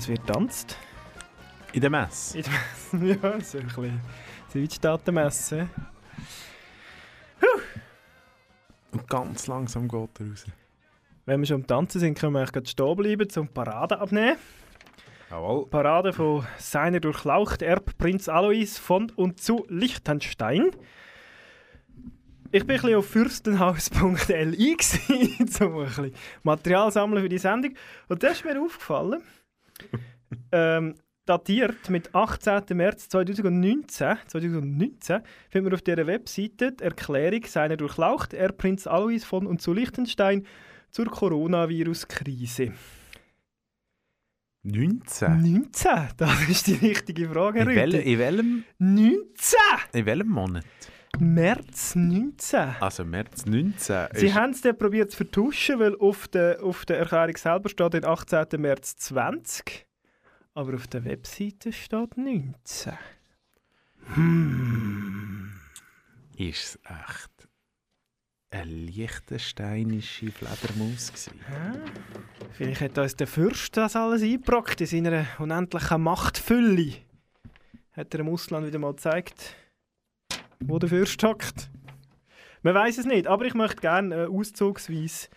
Es wird tanzt. In der Messe? In der Messe, (laughs) ja, so ein bisschen Südstaatenmesse. Und ganz langsam geht er raus. Wenn wir schon am Tanzen sind, können wir eigentlich gerade stehen bleiben, zum Parade abnehmen. Jawohl. Parade von seiner Durchlaucht Erbprinz Alois von und zu Liechtenstein. Ich bin ein bisschen auf fürstenhaus.li, (laughs) um ein bisschen Material sammeln für die Sendung. Und das ist mir aufgefallen. (laughs) ähm, datiert mit 18. März 2019, 2019 finden wir auf dieser Webseite die Erklärung seiner Durchlaucht Erbprinz Alois von und zu Liechtenstein zur Coronavirus-Krise. 19? 19? Das ist die richtige Frage, In, Rüdi. wel in, welchem, 19! in welchem Monat? März 19. Also März 19. Sie haben es dann probiert zu vertuschen, weil auf der, auf der Erklärung selber steht den 18. März 20. Aber auf der Webseite steht 19. Ist es echt eine liechtensteinische Fledermaus gewesen? Vielleicht hat uns der Fürst das alles eingebrockt in seiner unendlichen Machtfülle. Hat er im Ausland wieder mal gezeigt, wo der Fürst hockt. Man weiß es nicht, aber ich möchte gerne äh, auszugsweise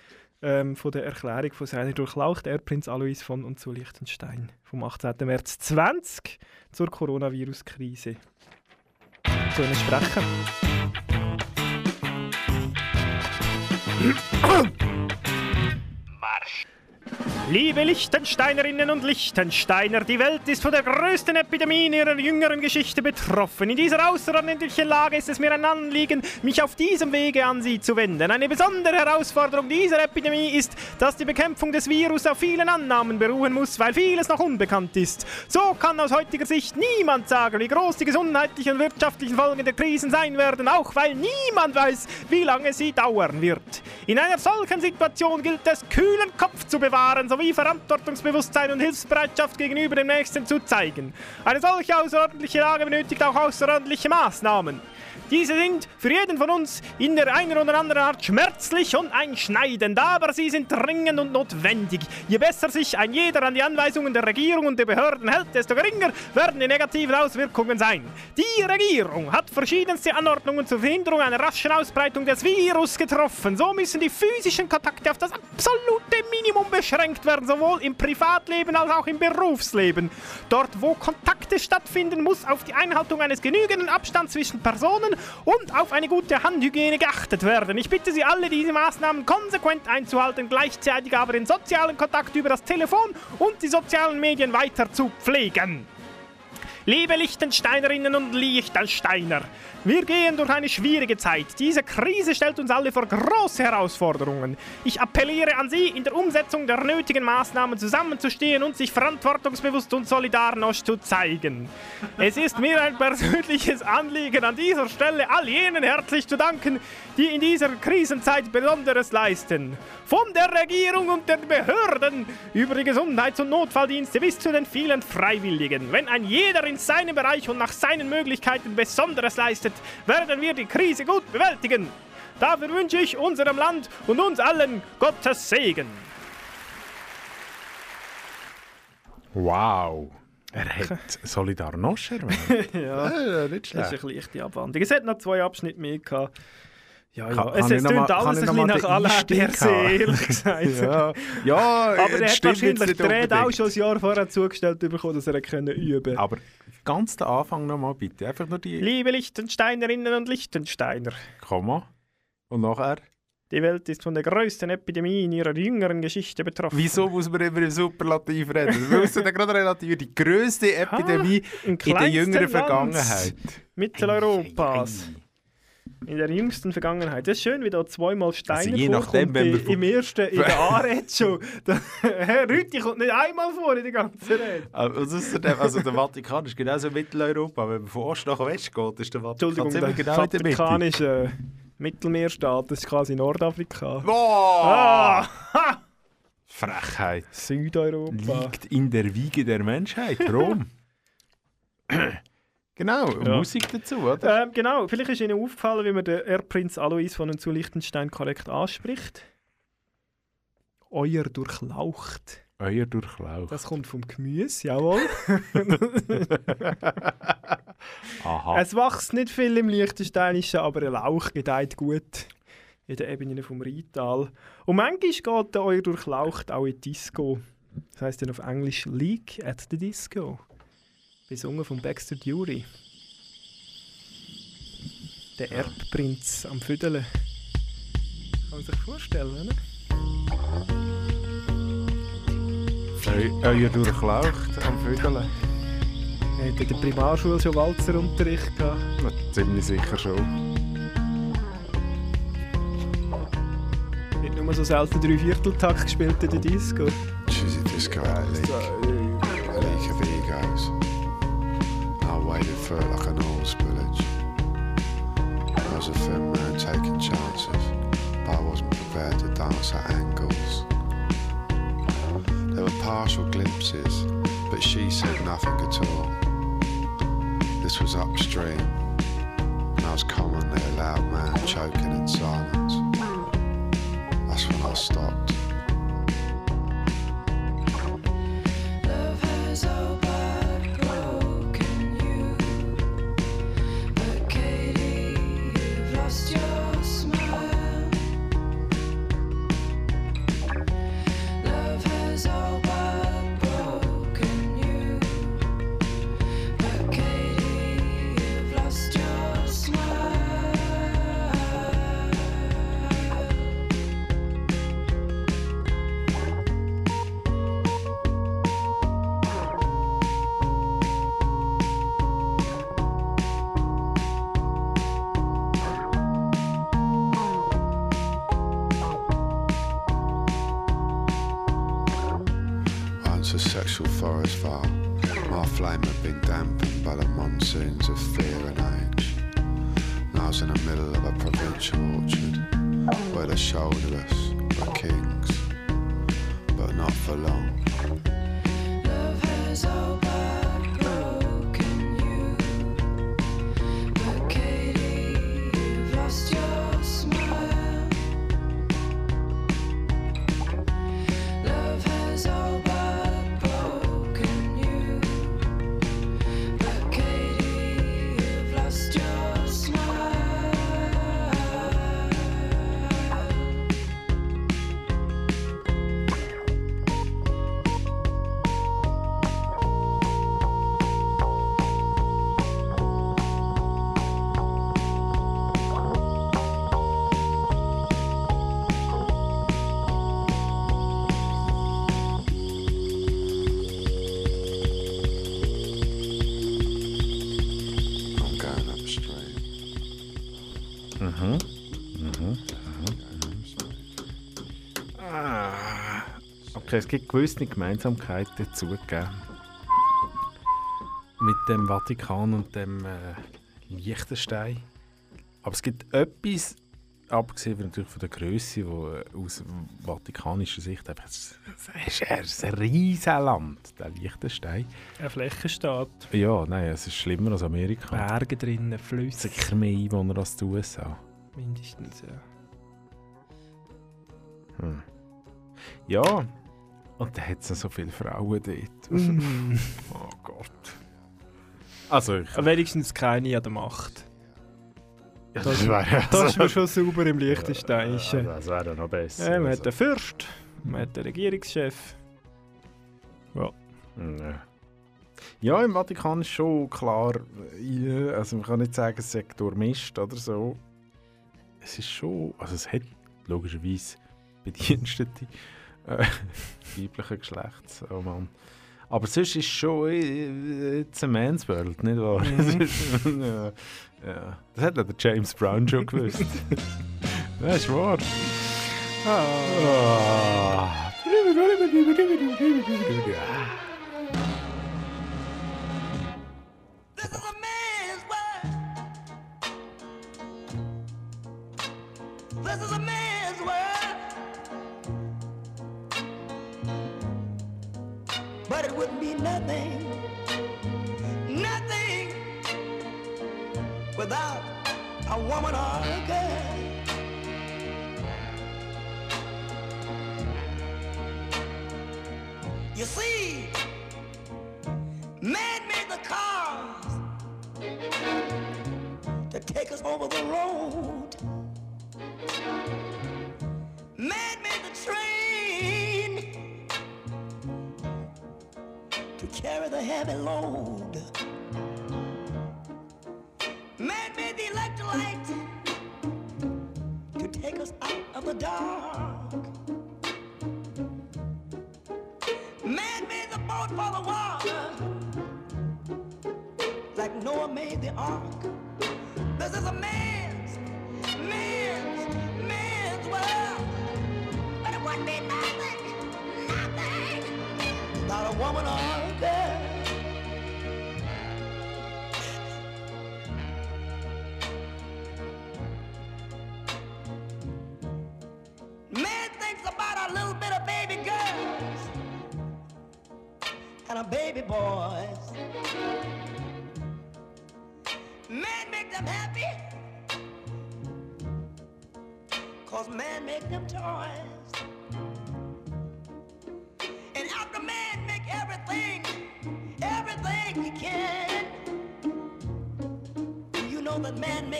ähm, von der Erklärung von seiner Durchlaucht Erbprinz Alois von und zu Liechtenstein vom 18. März 20 zur Coronavirus-Krise zu sprechen. Liebe Liechtensteinerinnen und Liechtensteiner, die Welt ist von der größten Epidemie in ihrer jüngeren Geschichte betroffen. In dieser außerordentlichen Lage ist es mir ein Anliegen, mich auf diesem Wege an Sie zu wenden. Eine besondere Herausforderung dieser Epidemie ist, dass die Bekämpfung des Virus auf vielen Annahmen beruhen muss, weil vieles noch unbekannt ist. So kann aus heutiger Sicht niemand sagen, wie groß die gesundheitlichen und wirtschaftlichen Folgen der Krisen sein werden, auch weil niemand weiß, wie lange sie dauern wird. In einer solchen Situation gilt es, kühlen Kopf zu bewahren, sowie Verantwortungsbewusstsein und Hilfsbereitschaft gegenüber dem Nächsten zu zeigen. Eine solche außerordentliche Lage benötigt auch außerordentliche Maßnahmen. Diese sind für jeden von uns in der einen oder anderen Art schmerzlich und einschneidend, aber sie sind dringend und notwendig. Je besser sich ein jeder an die Anweisungen der Regierung und der Behörden hält, desto geringer werden die negativen Auswirkungen sein. Die Regierung hat verschiedenste Anordnungen zur Verhinderung einer raschen Ausbreitung des Virus getroffen. So müssen die physischen Kontakte auf das absolute Minimum beschränkt werden, sowohl im Privatleben als auch im Berufsleben. Dort, wo Kontakte stattfinden, muss auf die Einhaltung eines genügenden Abstands zwischen Personen und auf eine gute Handhygiene geachtet werden. Ich bitte Sie alle, diese Maßnahmen konsequent einzuhalten, gleichzeitig aber den sozialen Kontakt über das Telefon und die sozialen Medien weiter zu pflegen. Liebe Liechtensteinerinnen und Liechtensteiner, wir gehen durch eine schwierige Zeit. Diese Krise stellt uns alle vor große Herausforderungen. Ich appelliere an Sie, in der Umsetzung der nötigen Maßnahmen zusammenzustehen und sich verantwortungsbewusst und solidarność zu zeigen. Es ist mir ein persönliches Anliegen, an dieser Stelle all jenen herzlich zu danken, die in dieser Krisenzeit Besonderes leisten. Von der Regierung und den Behörden über die Gesundheits- und Notfalldienste bis zu den vielen Freiwilligen. Wenn ein jeder in seinem Bereich und nach seinen Möglichkeiten Besonderes leistet, werden wir die Krise gut bewältigen. Dafür wünsche ich unserem Land und uns allen Gottes Segen. Wow. Er hat (laughs) Solidarność erwähnt. (laughs) ja, Äh, nicht Das schlecht. ist eine leichte Abwandlung. Es hat noch zwei Abschnitte mehr gehabt. Ja, ja, Kann- es, tönt alles ein bisschen nach Alain Berset, ehrlich gesagt. (laughs) Ja. Ja, aber das er hat wahrscheinlich nicht die Rede auch schon ein Jahr vorher zugestellt bekommen, dass er er können üben Aber ganz den Anfang nochmal bitte. Einfach nur die Liebe Liechtensteinerinnen und Liechtensteiner, Komma. Und nachher? die Welt ist von der größten Epidemie in ihrer jüngeren Geschichte betroffen. Wieso muss man immer im Superlativ reden? Wir müssen da gerade relativieren. Die grösste Epidemie im in der jüngeren Land Vergangenheit. Mitteleuropas. In der jüngsten Vergangenheit. Das ist schön, wie da zweimal Steiner Also je nachdem, wenn wir i- Im ersten, in der (laughs) Anrede schon. (laughs) Herr Rüthi kommt nicht einmal vor in der ganzen Rede. Außerdem, also der Vatikan ist genauso Mitteleuropa. Wenn man von Ost nach West geht, ist der Vatikan ziemlich der genau in der. Vatikan ist äh, Mittelmeerstaat, das ist quasi Nordafrika. Wow! Ah! (laughs) Frechheit. Südeuropa. Liegt in der Wiege der Menschheit. Rom. Genau, Ja. Musik dazu, oder? Ähm, genau, vielleicht ist Ihnen aufgefallen, wie man den Erbprinz Alois von und zu Liechtenstein korrekt anspricht. Euer Durchlaucht. Euer Durchlauf. Das kommt vom Gemüse, jawohl. (laughs) Aha. Es wächst nicht viel im Liechtensteinischen, aber ein Lauch gedeiht gut in den Ebenen vom Rheintal. Und manchmal geht der Euer Durchlaucht auch in die Disco. Das heisst dann auf Englisch Leak at the Disco. Besungen von Baxter Dury. Der Erbprinz am Füdeln. Kann man sich vorstellen, ne? Eu- Euer Durchlaucht am Vögeln. Hat in der Primarschule schon Walzerunterricht gehabt? Ziemlich sicher schon. Nicht nur so selten drei Vierteltakt gespielt in der Disco. Cheesy disco at it like an old spillage. I was a thin man taking chances, but I wasn't prepared to dance at angles. There were partial glimpses, but she said nothing at all. This was upstream, and I was commonly a loud man choking in silence. That's when I stopped. Sexual forest fire, my flame had been dampened by the monsoons of fear and age. And I was in the middle of a provincial orchard where the shoulderless were kings, but not for long. Love has Okay, es gibt gewisse Gemeinsamkeiten zugegeben. Mit dem Vatikan und dem äh, Liechtenstein. Aber es gibt etwas, abgesehen von- natürlich von der Größe, wo äh, aus vatikanischer Sicht einfach es ist, es ist ein riesen Land, der Liechtenstein. Ein Flächenstaat. Ja, nein, es ist schlimmer als Amerika. Berge drinnen, Flüsse. Sicher mehr Einwohner als die USA. Mindestens, ja. Hm. Ja, und da hat es so viele Frauen dort. Mm. (laughs) oh Gott. Also, ich, Wenigstens keine an der Macht. Ja, das, das wäre- das ist mir schon sauber im Liechtensteinischen. Ja, das wäre noch besser. Ja, man Also. hat den Fürst, man hat den Regierungschef. Ja. Ja. ja, im Vatikan ist schon klar, äh, also man kann nicht sagen, es sei durchmischt oder so. Es ist schon, also es hat logischerweise Bedienstete äh, (laughs) weiblichen Geschlechts, oh Mann. Aber sonst ist schon, äh, it's a man's world, nicht wahr? Mhm. (laughs) Ja, ja. Das hat auch der James Brown schon gewusst. (laughs) das ist wahr. Ah. This is a man's Wouldn't be nothing, nothing without a woman or a girl. You see, man made the cars to take us over the road. Man made the train carry the heavy load. Man made the electrolyte to take us out of the dark. Man made the boat for the water, like Noah made the ark. This is a man's, man's, man's world. But it wouldn't be without a woman or a girl. Man thinks about a little bit of baby girls and a baby boys. Man make them happy Cause man make them toys.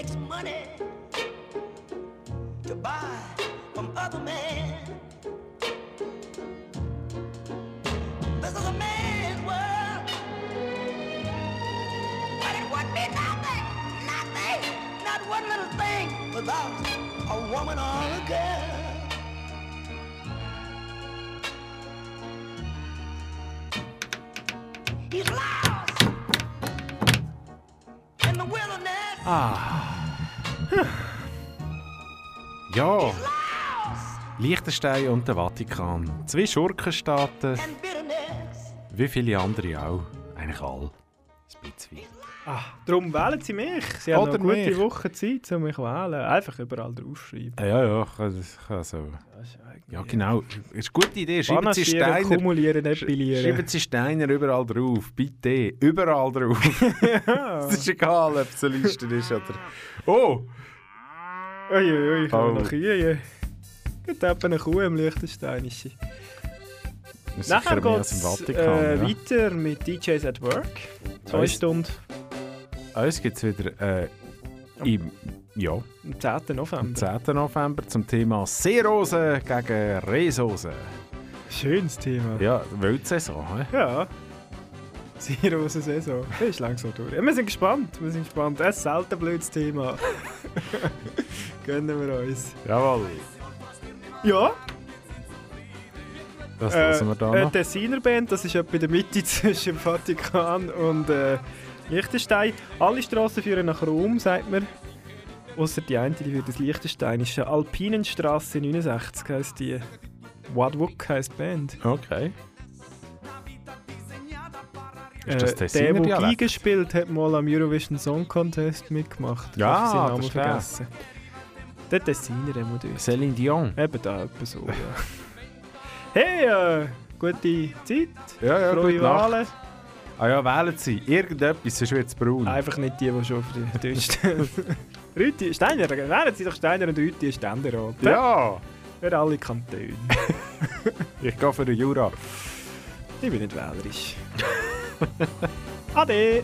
Makes money to buy from other men. This is a man's world. But it would be nothing, nothing, not one little thing without a woman or a girl. He's lost in the wilderness. Ah. Ja. Liechtenstein und der Vatikan. Zwei Schurkenstaaten. Wie viele andere auch. Eigentlich alle. Ein bisschen. Ah, darum wählen Sie mich. Sie haben Oder noch eine gute mich. Woche Zeit, um mich zu wählen. Einfach überall draufschreiben. Ja, ja, kann so. Ja, genau. Ist eine gute Idee. Schreiben Sie Steiner. kumulieren, epilieren. Schreiben Sie Steiner überall drauf. Bitte. Überall drauf. (laughs) (laughs) Es ist egal, ob es eine Liste ist oder. (laughs) Oh! Uiuiui, ich habe noch Kühe. Gibt etwa eine Kuh im Liechtensteinischen. Das ist Nachher geht es äh, ja. weiter mit DJs at Work. Zwei Uns- Stunden Uns gibt es wieder äh, im, ja, am 10. November. am 10. November zum Thema Seerose gegen Rehsose. Schönes Thema. Ja, Wildsaison. hä? Ja. Sehr große Saison. Das ist langsam durch. Wir sind gespannt. Wir sind gespannt. Es ist selten ein blödes Thema. (laughs) Gönnen wir uns. Jawohl. Ja. Was lassen wir da Eine noch? Tessiner Band, das ist etwa in der Mitte (laughs) zwischen Vatikan und äh, Liechtenstein. Alle Straßen führen nach Rom, sagt man. Außer die eine, die führt das Liechtensteinische. Alpinenstraße 69 heisst die. Wadwuk heisst die Band. Okay. Äh, Ist das der, Tessiner der Dialekt? Geige spielt, hat mal am Eurovision Song Contest mitgemacht. Ja, das ist der. vergessen. Der der muss durch. Celine Dion. Eben da, etwa so, ja. (laughs) Hey, äh, gute Zeit. Ja, ja, Frohe gute Nacht. Wahlen. Ah ja, wählen Sie. Irgendetwas, sonst wird es braun. Einfach nicht die, die schon auf die stehen. (laughs) Rüti, Steiner, wären Sie doch Steiner und Rüti Ständerat. Ja! Für alle Kantone. (laughs) Ich gehe für den Jura. Ich bin nicht wählerisch. Ade!